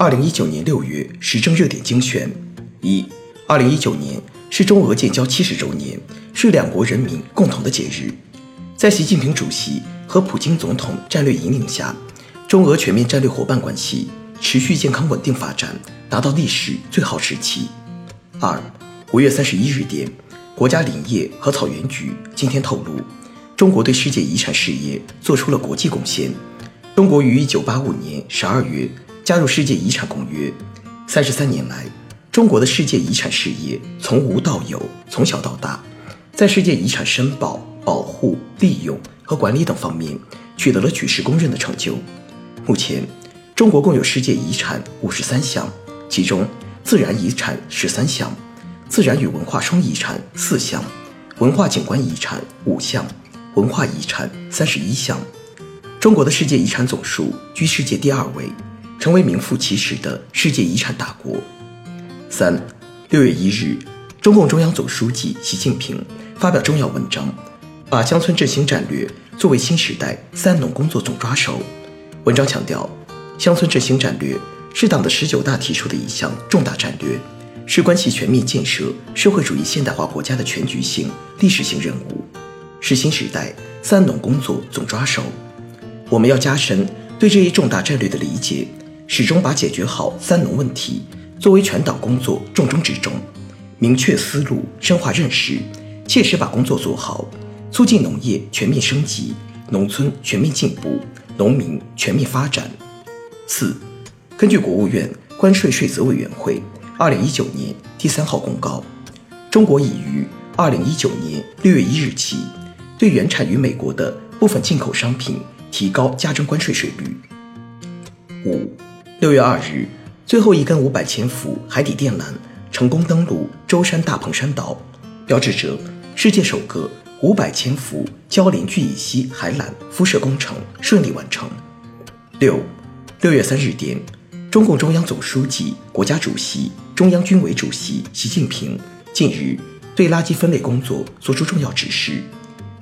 二零一九年六月时政热点精选：一、二零一九年是中俄建交七十周年，是两国人民共同的节日。在习近平主席和普京总统战略引领下，中俄全面战略伙伴关系持续健康稳定发展，达到历史最好时期。二、五月三十一日电，国家林业和草原局今天透露，中国对世界遗产事业做出了国际贡献。中国于一九八五年十二月。加入世界遗产公约，三十三年来，中国的世界遗产事业从无到有，从小到大，在世界遗产申报、保护、利用和管理等方面取得了举世公认的成就。目前，中国共有世界遗产五十三项，其中自然遗产十三项，自然与文化双遗产四项，文化景观遗产五项，文化遗产三十一项。中国的世界遗产总数居世界第二位。成为名副其实的世界遗产大国。三，六月一日，中共中央总书记习近平发表重要文章，把乡村振兴战略作为新时代“三农”工作总抓手。文章强调，乡村振兴战略是党的十九大提出的一项重大战略，是关系全面建设社会主义现代化国家的全局性、历史性任务，是新时代“三农”工作总抓手。我们要加深对这一重大战略的理解。始终把解决好“三农”问题作为全党工作重中之重，明确思路，深化认识，切实把工作做好，促进农业全面升级，农村全面进步，农民全面发展。四，根据国务院关税税则委员会二零一九年第三号公告，中国已于二零一九年六月一日起，对原产于美国的部分进口商品提高加征关税税率。五。六月二日，最后一根五百千伏海底电缆成功登陆舟山大鹏山岛，标志着世界首个五百千伏交联聚乙烯海缆敷设工程顺利完成。六，六月三日电，中共中央总书记、国家主席、中央军委主席习近平近日对垃圾分类工作作出重要指示。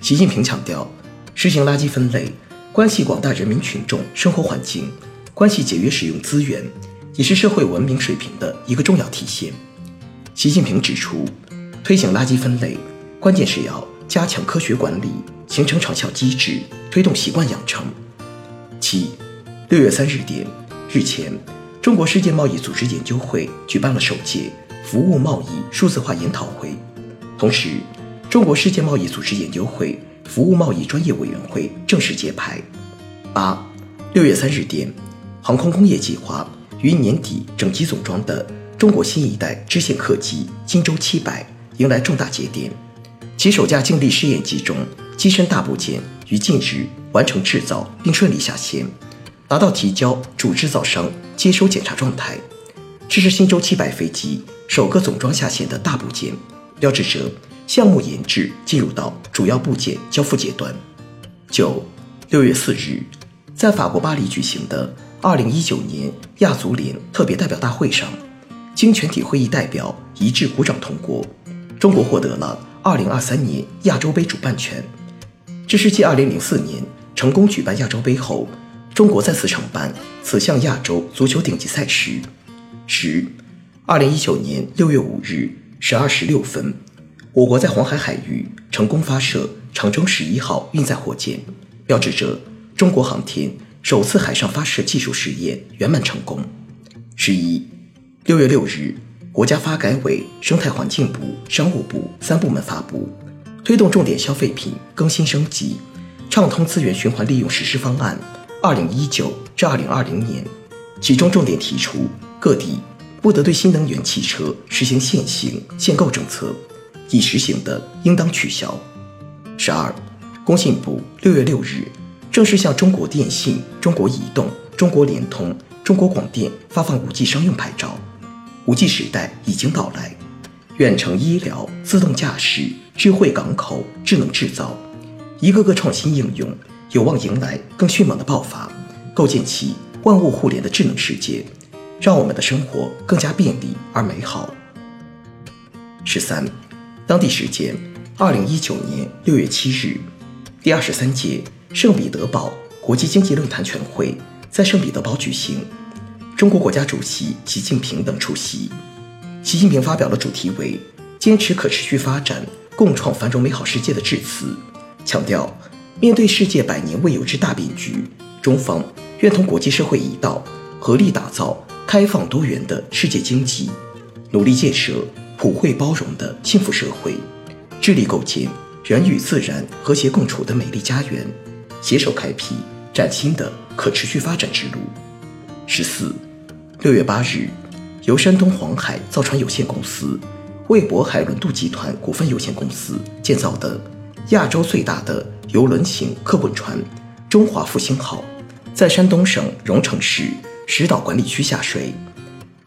习近平强调，实行垃圾分类，关系广大人民群众生活环境。关系节约使用资源，也是社会文明水平的一个重要体现。习近平指出，推行垃圾分类，关键是要加强科学管理，形成长效机制，推动习惯养成。七，六月三日电，日前，中国世界贸易组织研究会举办了首届服务贸易数字化研讨会，同时，中国世界贸易组织研究会服务贸易专业委员会正式揭牌。八，六月三日电。航空工业计划于年底整机总装的中国新一代支线客机金舟七百迎来重大节点，其首架静力试验机中机身大部件于近日完成制造并顺利下线，达到提交主制造商接收检查状态。这是新舟七百飞机首个总装下线的大部件，标志着项目研制进入到主要部件交付阶段。九，六月四日，在法国巴黎举行。的。二零一九年亚足联特别代表大会上，经全体会议代表一致鼓掌通过，中国获得了二零二三年亚洲杯主办权。这是继二零零四年成功举办亚洲杯后，中国再次承办此项亚洲足球顶级赛事。十，二零一九年六月五日十二时六分，我国在黄海海域成功发射长征十一号运载火箭，标志着中国航天。首次海上发射技术试验圆满成功。十一，六月六日，国家发改委、生态环境部、商务部三部门发布《推动重点消费品更新升级，畅通资源循环利用实施方案（二零一九至二零二零年）》，其中重点提出，各地不得对新能源汽车实行限行限购政策，已实行的应当取消。十二，工信部六月六日。正式向中国电信、中国移动、中国联通、中国广电发放 5G 商用牌照。五 G 时代已经到来，远程医疗、自动驾驶、智慧港口、智能制造，一个个创新应用有望迎来更迅猛的爆发，构建起万物互联的智能世界，让我们的生活更加便利而美好。十三，当地时间二零一九年六月七日，第二十三届圣彼得堡国际经济论坛全会在圣彼得堡举行。中国国家主席习近平等出席。习近平发表了主题为“坚持可持续发展，共创繁荣美好世界”的致辞，强调，面对世界百年未有之大变局，中方愿同国际社会一道，合力打造开放多元的世界经济，努力建设普惠包容的幸福社会，致力构建人与自然和谐共处的美丽家园，携手开辟崭新的可持续发展之路。十四。六月八日，由山东黄海造船有限公司、为渤海轮渡集团股份有限公司建造的亚洲最大的游轮型客滚船“中华复兴号”在山东省荣成市石岛管理区下水。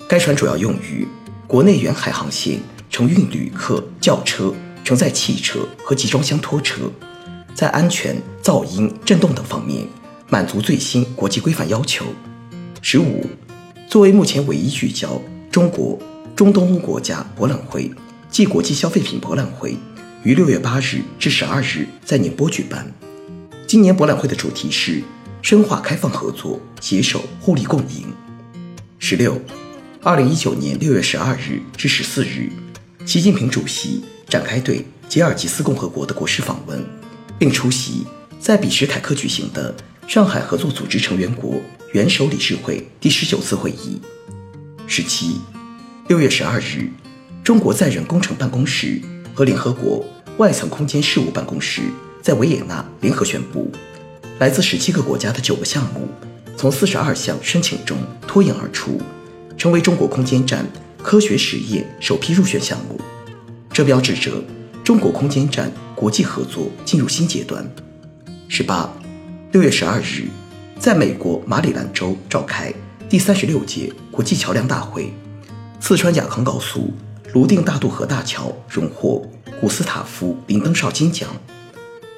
该船主要用于国内远海航线承运旅客、轿车、承载汽车和集装箱拖车，在安全、噪音、震动等方面满足最新国际规范要求。十五。作为目前唯一聚焦中国中东欧国家博览会暨国际消费品博览会，于六月八日至十二日在宁波举办。今年博览会的主题是深化开放合作，携手互利共赢。十六，二零一九年六月十二日至十四日，习近平主席展开对吉尔吉斯共和国的国事访问，并出席在比什凯克举行的上海合作组织成员国。元首理事会第十九次会议，十七，六月十二日，中国载人工程办公室和联合国外层空间事务办公室在维也纳联合宣布，来自十七个国家的九个项目从四十二项申请中脱颖而出，成为中国空间站科学实验首批入选项目。这标志着中国空间站国际合作进入新阶段。十八，六月十二日。在美国马里兰州召开第三十六届国际桥梁大会，四川雅康高速泸定大渡河大桥荣获古斯塔夫林登绍金奖。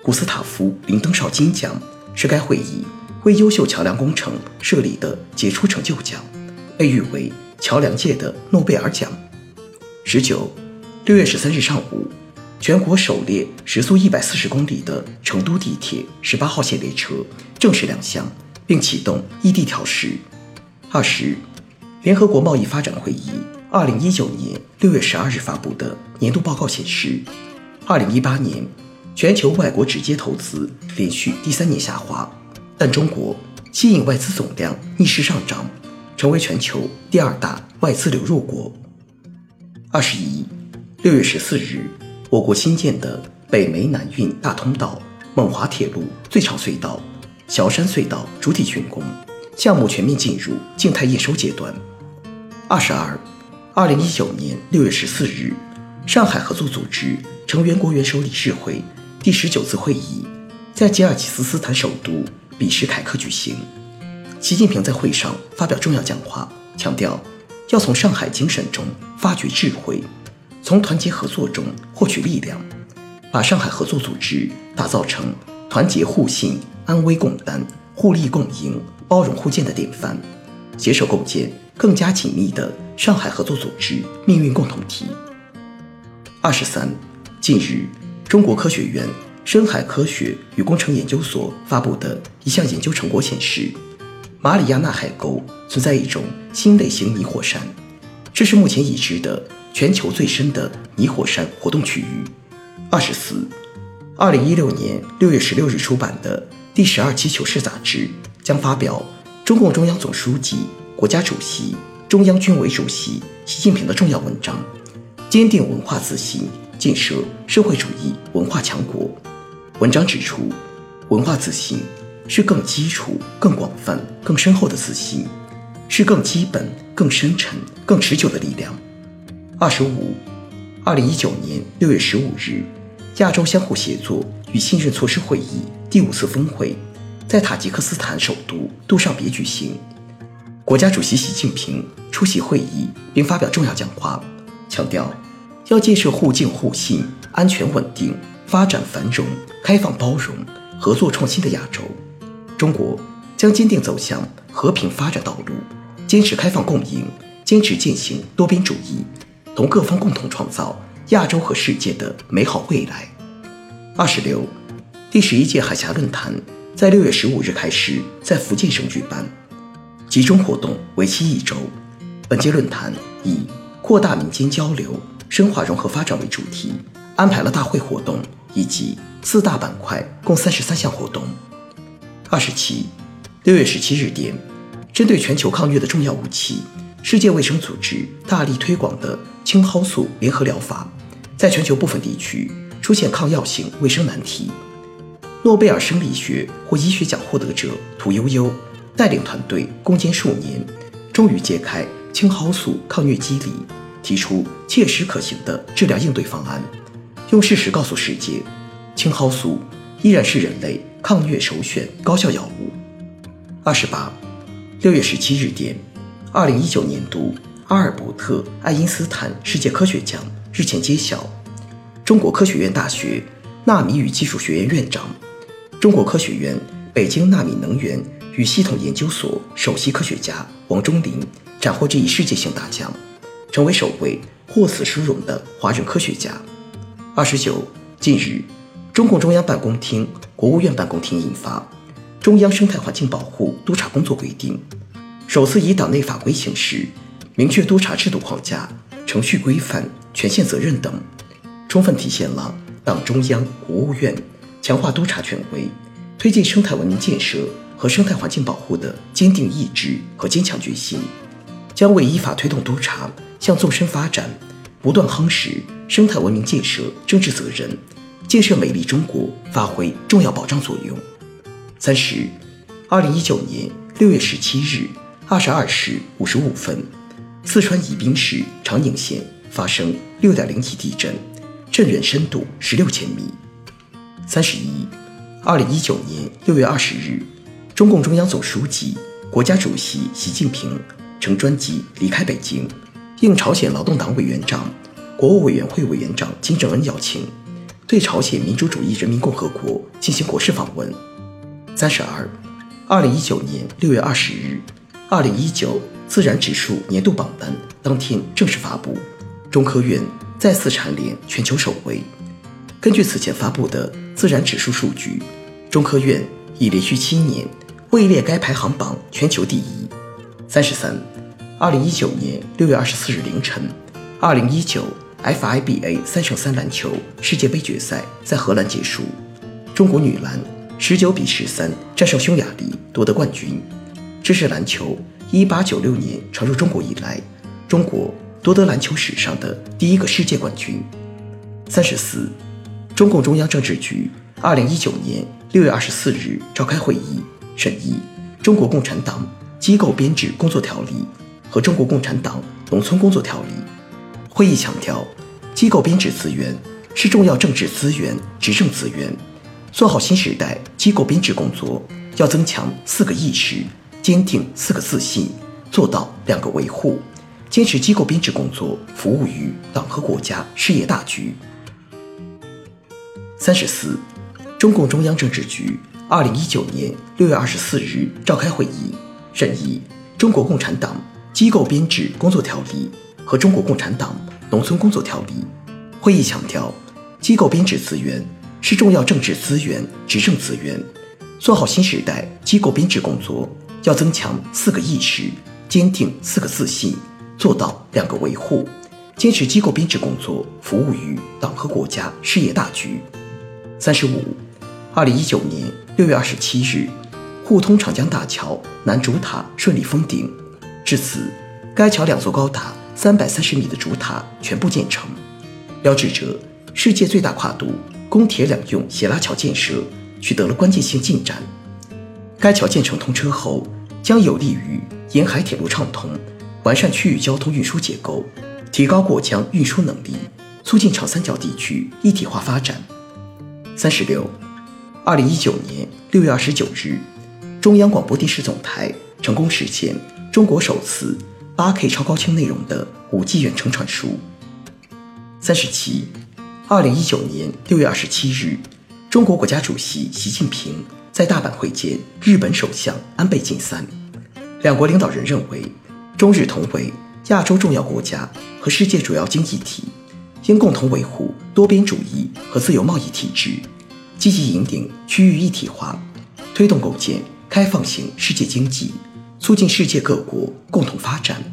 古斯塔夫林登绍金奖是该会议为优秀桥梁工程设立的杰出成就奖，被誉为桥梁界的诺贝尔奖。十九，六月十三日上午，全国首列时速一百四十公里的成都地铁十八号线列车正式亮相。并启动异地调试。二十，联合国贸易发展会议二零一九年六月十二日发布的年度报告显示，二零一八年全球外国直接投资连续第三年下滑，但中国吸引外资总量逆势上涨，成为全球第二大外资流入国。二十一，六月十四日，我国新建的北煤南运大通道蒙华铁路最长隧道。小山隧道主体竣工，项目全面进入静态验收阶段。二十二，二零一九年六月十四日，上海合作组织成员国元首理事会第十九次会议在吉尔吉斯斯坦首都比什凯克举行。习近平在会上发表重要讲话，强调要从上海精神中发掘智慧，从团结合作中获取力量，把上海合作组织打造成团结互信。安危共担、互利共赢、包容互鉴的典范，携手构建更加紧密的上海合作组织命运共同体。二十三，近日，中国科学院深海科学与工程研究所发布的一项研究成果显示，马里亚纳海沟存在一种新类型泥火山，这是目前已知的全球最深的泥火山活动区域。二十四，二零一六年六月十六日出版的。第十二期《求是》杂志将发表中共中央总书记、国家主席、中央军委主席习近平的重要文章，坚定文化自信，建设社会主义文化强国。文章指出，文化自信是更基础、更广泛、更深厚的自信，是更基本、更深沉、更持久的力量。二十五，二零一九年六月十五日，亚洲相互协作与信任措施会议。第五次峰会在塔吉克斯坦首都杜尚别举行。国家主席习近平出席会议并发表重要讲话，强调要建设互敬互信、安全稳定、发展繁荣、开放包容、合作创新的亚洲。中国将坚定走向和平发展道路，坚持开放共赢，坚持践行多边主义，同各方共同创造亚洲和世界的美好未来。二十六，第十一届海峡论坛在六月十五日开始在福建省举办。集中活动为期一周，本届论坛以扩大民间交流、深化融合发展为主题，安排了大会活动以及四大板块，共三十三项活动。二十七，六月十七日电，针对全球抗疟的重要武器，世界卫生组织大力推广的青蒿素联合疗法，在全球部分地区出现抗药性卫生难题。诺贝尔生理学或医学奖获得者屠呦呦。带领团队攻坚数年，终于揭开青蒿素抗疟机理，提出切实可行的治疗应对方案，用事实告诉世界，青蒿素依然是人类抗疟首选高效药物。二十八，六月十七日电，二零一九年度阿尔伯特·爱因斯坦世界科学奖日前揭晓，中国科学院大学纳米与技术学院院长，中国科学院北京纳米能源。与系统研究所首席科学家王忠林斩获这一世界性大奖，成为首位获此殊荣的华人科学家。二十九，近日，中共中央办公厅、国务院办公厅印发《中央生态环境保护督察工作规定》，首次以党内法规形式明确督察制度框架、程序规范、权限责任等，充分体现了党中央、国务院强化督察权威、推进生态文明建设。和生态环境保护的坚定意志和坚强决心，将为依法推动督查向纵深发展、不断夯实生态文明建设政治责任、建设美丽中国发挥重要保障作用。三十，二零一九年六月十七日二十二时五十五分，四川宜宾市长宁县发生六点零级地震，震源深度十六千米。三十一，二零一九年六月二十日。中共中央总书记、国家主席习近平乘专机离开北京，应朝鲜劳动党委员长、国务委员会委员长金正恩邀请，对朝鲜民主主义人民共和国进行国事访问。三十二，二零一九年六月二十日，二零一九自然指数年度榜单当天正式发布，中科院再次蝉联全球首位。根据此前发布的自然指数数据，中科院已连续七年。位列该排行榜全球第一。三十三，二零一九年六月二十四日凌晨，二零一九 FIBA 三乘三篮球世界杯决赛在荷兰结束，中国女篮十九比十三战胜匈牙利夺得冠军，这是篮球一八九六年传入中国以来，中国夺得篮球史上的第一个世界冠军。三十四，中共中央政治局二零一九年六月二十四日召开会议。审议《中国共产党机构编制工作条例》和《中国共产党农村工作条例》。会议强调，机构编制资源是重要政治资源、执政资源。做好新时代机构编制工作，要增强四个意识，坚定四个自信，做到两个维护，坚持机构编制工作服务于党和国家事业大局。三十四，中共中央政治局。二零一九年六月二十四日召开会议，审议《中国共产党机构编制工作条例》和《中国共产党农村工作条例》。会议强调，机构编制资源是重要政治资源、执政资源。做好新时代机构编制工作，要增强四个意识，坚定四个自信，做到两个维护，坚持机构编制工作服务于党和国家事业大局。三十五，二零一九年。六月二十七日，沪通长江大桥南主塔顺利封顶，至此，该桥两座高达三百三十米的主塔全部建成，标志着世界最大跨度公铁两用斜拉桥建设取得了关键性进展。该桥建成通车后，将有利于沿海铁路畅通，完善区域交通运输结构，提高过江运输能力，促进长三角地区一体化发展。三十六。二零一九年六月二十九日，中央广播电视总台成功实现中国首次 8K 超高清内容的 5G 远程传输。三十七，二零一九年六月二十七日，中国国家主席习近平在大阪会见日本首相安倍晋三，两国领导人认为，中日同为亚洲重要国家和世界主要经济体，应共同维护多边主义和自由贸易体制，积极引领区域一体化，推动构建开放型世界经济，促进世界各国共同发展。